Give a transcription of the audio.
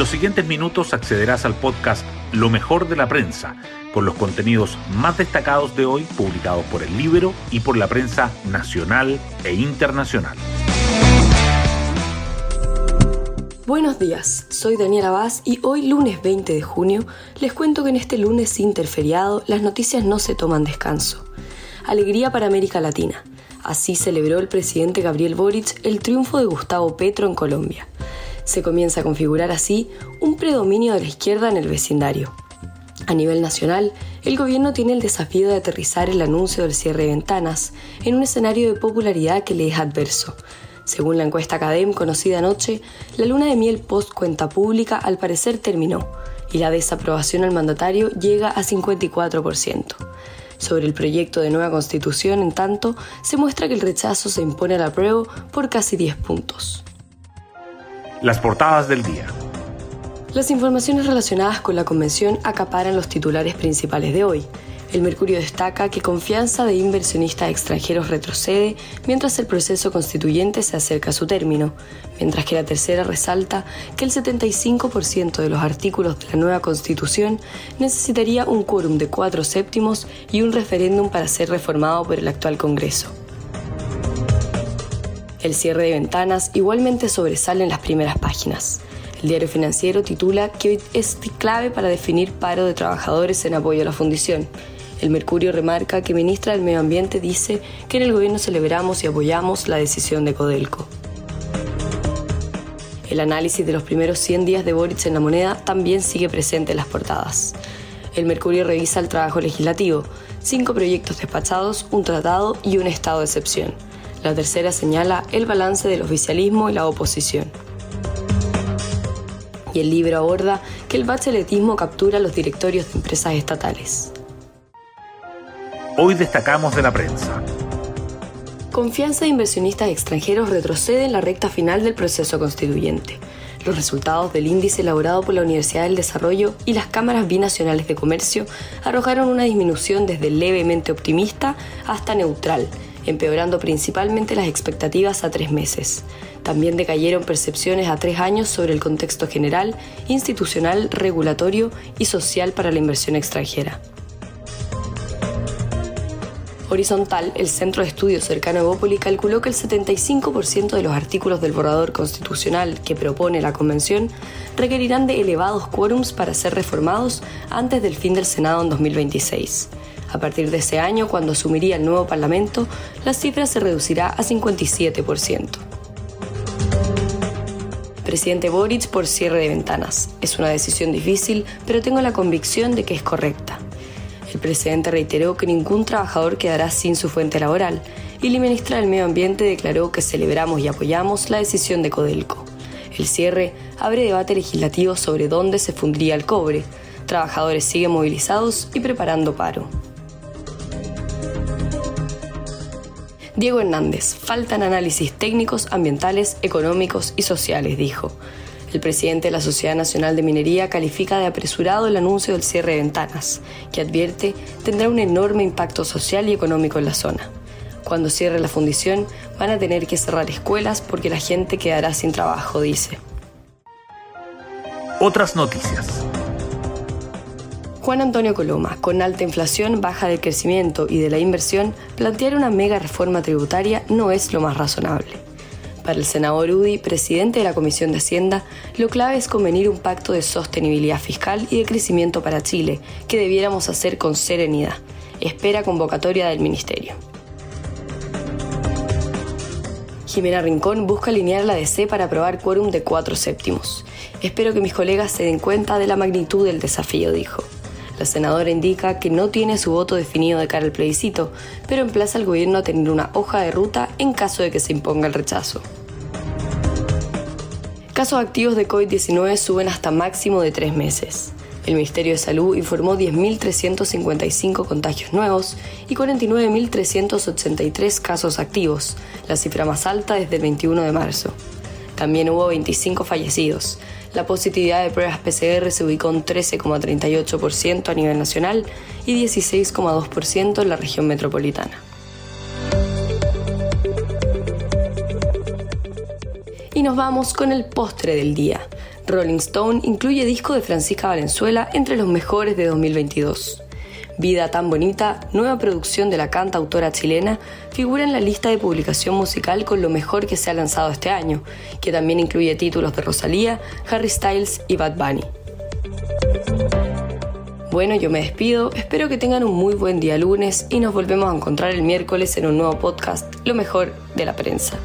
los siguientes minutos accederás al podcast Lo mejor de la prensa, con los contenidos más destacados de hoy publicados por el libro y por la prensa nacional e internacional. Buenos días, soy Daniela Vaz y hoy lunes 20 de junio les cuento que en este lunes interferiado las noticias no se toman descanso. Alegría para América Latina. Así celebró el presidente Gabriel Boric el triunfo de Gustavo Petro en Colombia se comienza a configurar así un predominio de la izquierda en el vecindario. A nivel nacional, el gobierno tiene el desafío de aterrizar el anuncio del cierre de ventanas en un escenario de popularidad que le es adverso. Según la encuesta Academ conocida anoche, la luna de miel post cuenta pública al parecer terminó y la desaprobación al mandatario llega a 54%. Sobre el proyecto de nueva constitución, en tanto, se muestra que el rechazo se impone a la prueba por casi 10 puntos. Las portadas del día. Las informaciones relacionadas con la convención acaparan los titulares principales de hoy. El Mercurio destaca que confianza de inversionistas extranjeros retrocede mientras el proceso constituyente se acerca a su término, mientras que la tercera resalta que el 75% de los artículos de la nueva constitución necesitaría un quórum de cuatro séptimos y un referéndum para ser reformado por el actual Congreso. El cierre de ventanas igualmente sobresale en las primeras páginas. El diario financiero titula que hoy es clave para definir paro de trabajadores en apoyo a la fundición. El Mercurio remarca que ministra del Medio Ambiente dice que en el gobierno celebramos y apoyamos la decisión de Codelco. El análisis de los primeros 100 días de Boric en la moneda también sigue presente en las portadas. El Mercurio revisa el trabajo legislativo, cinco proyectos despachados, un tratado y un estado de excepción. La tercera señala el balance del oficialismo y la oposición. Y el libro aborda que el bacheletismo captura los directorios de empresas estatales. Hoy destacamos de la prensa. Confianza de inversionistas extranjeros retrocede en la recta final del proceso constituyente. Los resultados del índice elaborado por la Universidad del Desarrollo y las cámaras binacionales de comercio arrojaron una disminución desde levemente optimista hasta neutral, empeorando principalmente las expectativas a tres meses. También decayeron percepciones a tres años sobre el contexto general, institucional, regulatorio y social para la inversión extranjera. Horizontal, el centro de estudios cercano a Evópoli, calculó que el 75% de los artículos del borrador constitucional que propone la Convención requerirán de elevados quórums para ser reformados antes del fin del Senado en 2026. A partir de ese año, cuando asumiría el nuevo Parlamento, la cifra se reducirá a 57%. Presidente Boric por cierre de ventanas. Es una decisión difícil, pero tengo la convicción de que es correcta. El presidente reiteró que ningún trabajador quedará sin su fuente laboral y la ministra del Medio Ambiente declaró que celebramos y apoyamos la decisión de Codelco. El cierre abre debate legislativo sobre dónde se fundiría el cobre. Trabajadores siguen movilizados y preparando paro. Diego Hernández, faltan análisis técnicos, ambientales, económicos y sociales, dijo. El presidente de la Sociedad Nacional de Minería califica de apresurado el anuncio del cierre de ventanas, que advierte tendrá un enorme impacto social y económico en la zona. Cuando cierre la fundición, van a tener que cerrar escuelas porque la gente quedará sin trabajo, dice. Otras noticias. Juan Antonio Coloma, con alta inflación, baja del crecimiento y de la inversión, plantear una mega reforma tributaria no es lo más razonable. Para el senador Udi, presidente de la Comisión de Hacienda, lo clave es convenir un pacto de sostenibilidad fiscal y de crecimiento para Chile, que debiéramos hacer con serenidad. Espera convocatoria del Ministerio. Jimena Rincón busca alinear la DC para aprobar quórum de cuatro séptimos. Espero que mis colegas se den cuenta de la magnitud del desafío, dijo. La senadora indica que no tiene su voto definido de cara al plebiscito, pero emplaza al gobierno a tener una hoja de ruta en caso de que se imponga el rechazo. Casos activos de COVID-19 suben hasta máximo de tres meses. El Ministerio de Salud informó 10.355 contagios nuevos y 49.383 casos activos, la cifra más alta desde el 21 de marzo. También hubo 25 fallecidos, la positividad de pruebas PCR se ubicó en 13,38% a nivel nacional y 16,2% en la región metropolitana. Y nos vamos con el postre del día. Rolling Stone incluye disco de Francisca Valenzuela entre los mejores de 2022. Vida tan bonita, nueva producción de la cantautora chilena, figura en la lista de publicación musical con lo mejor que se ha lanzado este año, que también incluye títulos de Rosalía, Harry Styles y Bad Bunny. Bueno, yo me despido, espero que tengan un muy buen día lunes y nos volvemos a encontrar el miércoles en un nuevo podcast, Lo mejor de la prensa.